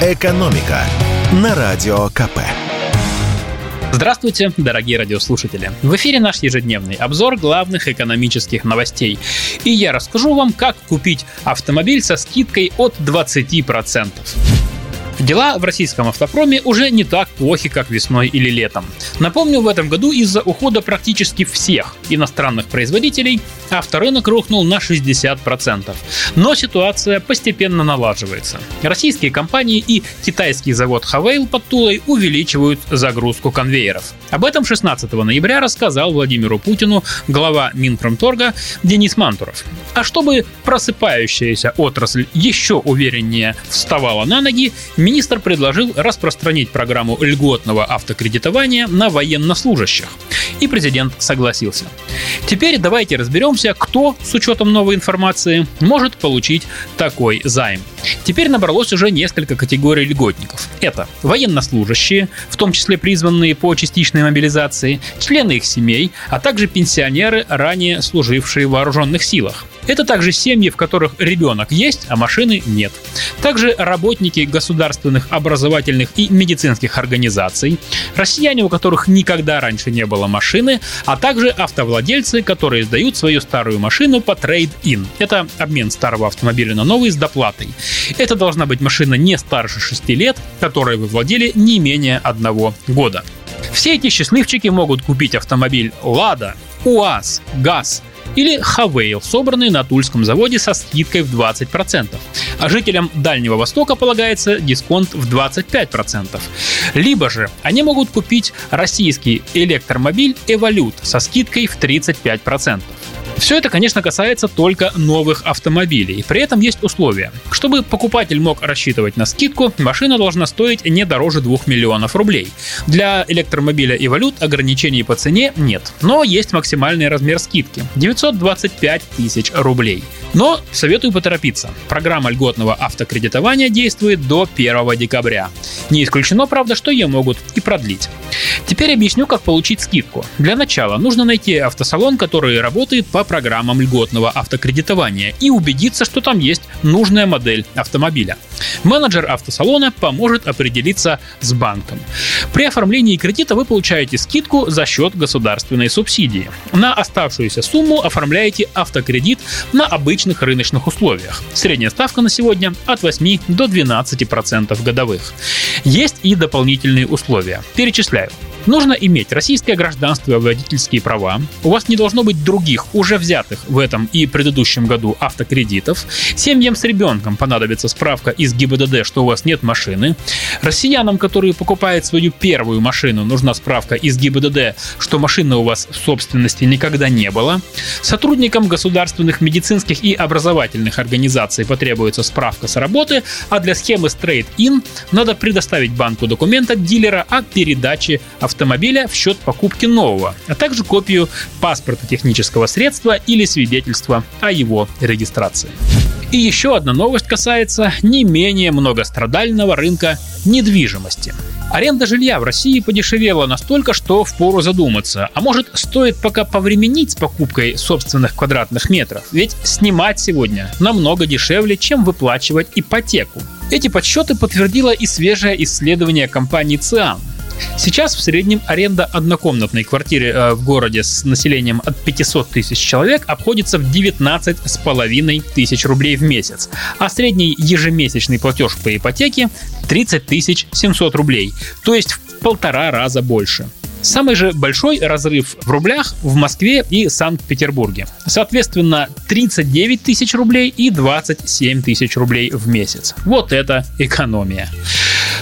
«Экономика» на Радио КП. Здравствуйте, дорогие радиослушатели! В эфире наш ежедневный обзор главных экономических новостей. И я расскажу вам, как купить автомобиль со скидкой от 20%. Дела в российском автопроме уже не так плохи, как весной или летом. Напомню, в этом году из-за ухода практически всех иностранных производителей авторынок рухнул на 60%. Но ситуация постепенно налаживается. Российские компании и китайский завод Хавейл под Тулой увеличивают загрузку конвейеров. Об этом 16 ноября рассказал Владимиру Путину глава Минпромторга Денис Мантуров. А чтобы просыпающаяся отрасль еще увереннее вставала на ноги, министр предложил распространить программу льготного автокредитования на военнослужащих. И президент согласился. Теперь давайте разберемся, кто, с учетом новой информации, может получить такой займ. Теперь набралось уже несколько категорий льготников. Это военнослужащие, в том числе призванные по частичной мобилизации, члены их семей, а также пенсионеры, ранее служившие в вооруженных силах. Это также семьи, в которых ребенок есть, а машины нет. Также работники государственных образовательных и медицинских организаций, россияне, у которых никогда раньше не было машины, а также автовладельцы, которые сдают свою старую машину по трейд-ин. Это обмен старого автомобиля на новый с доплатой. Это должна быть машина не старше 6 лет, которой вы владели не менее одного года. Все эти счастливчики могут купить автомобиль «Лада», УАЗ, ГАЗ, или Хавейл, собранный на Тульском заводе со скидкой в 20%. А жителям Дальнего Востока полагается дисконт в 25%. Либо же они могут купить российский электромобиль Эволют со скидкой в 35%. Все это, конечно, касается только новых автомобилей. При этом есть условия. Чтобы покупатель мог рассчитывать на скидку, машина должна стоить не дороже 2 миллионов рублей. Для электромобиля и валют ограничений по цене нет, но есть максимальный размер скидки – 925 тысяч рублей. Но советую поторопиться. Программа льготного автокредитования действует до 1 декабря. Не исключено, правда, что ее могут и продлить. Теперь объясню, как получить скидку. Для начала нужно найти автосалон, который работает по программам льготного автокредитования и убедиться, что там есть нужная модель автомобиля. Менеджер автосалона поможет определиться с банком. При оформлении кредита вы получаете скидку за счет государственной субсидии. На оставшуюся сумму оформляете автокредит на обычных рыночных условиях. Средняя ставка на сегодня от 8 до 12% годовых. Есть и дополнительные условия. Перечисляю. Нужно иметь российское гражданство и водительские права. У вас не должно быть других, уже взятых в этом и предыдущем году автокредитов. Семьям с ребенком понадобится справка из ГИБДД, что у вас нет машины. Россиянам, которые покупают свою первую машину, нужна справка из ГИБДД, что машины у вас в собственности никогда не было. Сотрудникам государственных медицинских образовательных организаций потребуется справка с работы, а для схемы Straight In надо предоставить банку документ от дилера о передаче автомобиля в счет покупки нового, а также копию паспорта технического средства или свидетельства о его регистрации. И еще одна новость касается не менее многострадального рынка недвижимости. Аренда жилья в России подешевела настолько, что впору задуматься. А может, стоит пока повременить с покупкой собственных квадратных метров? Ведь снимать сегодня намного дешевле, чем выплачивать ипотеку. Эти подсчеты подтвердило и свежее исследование компании ЦИАН. Сейчас в среднем аренда однокомнатной квартиры э, в городе с населением от 500 тысяч человек обходится в 19 с половиной тысяч рублей в месяц, а средний ежемесячный платеж по ипотеке 30 тысяч 700 рублей, то есть в полтора раза больше. Самый же большой разрыв в рублях в Москве и Санкт-Петербурге. Соответственно, 39 тысяч рублей и 27 тысяч рублей в месяц. Вот это экономия.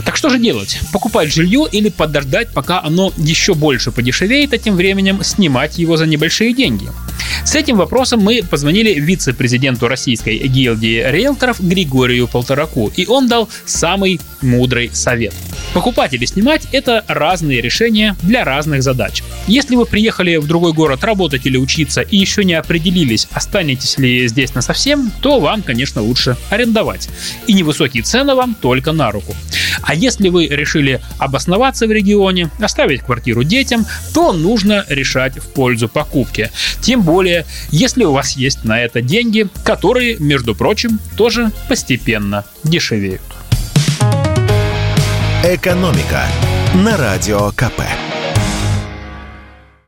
Так что же делать? Покупать жилье или подождать, пока оно еще больше подешевеет, а тем временем снимать его за небольшие деньги? С этим вопросом мы позвонили вице-президенту российской гильдии риэлторов Григорию Полтораку, и он дал самый мудрый совет. Покупать или снимать – это разные решения для разных задач. Если вы приехали в другой город работать или учиться и еще не определились, останетесь ли здесь на совсем, то вам, конечно, лучше арендовать. И невысокие цены вам только на руку. А если вы решили обосноваться в регионе, оставить квартиру детям, то нужно решать в пользу покупки. Тем более, если у вас есть на это деньги, которые, между прочим, тоже постепенно дешевеют. «Экономика» на Радио КП.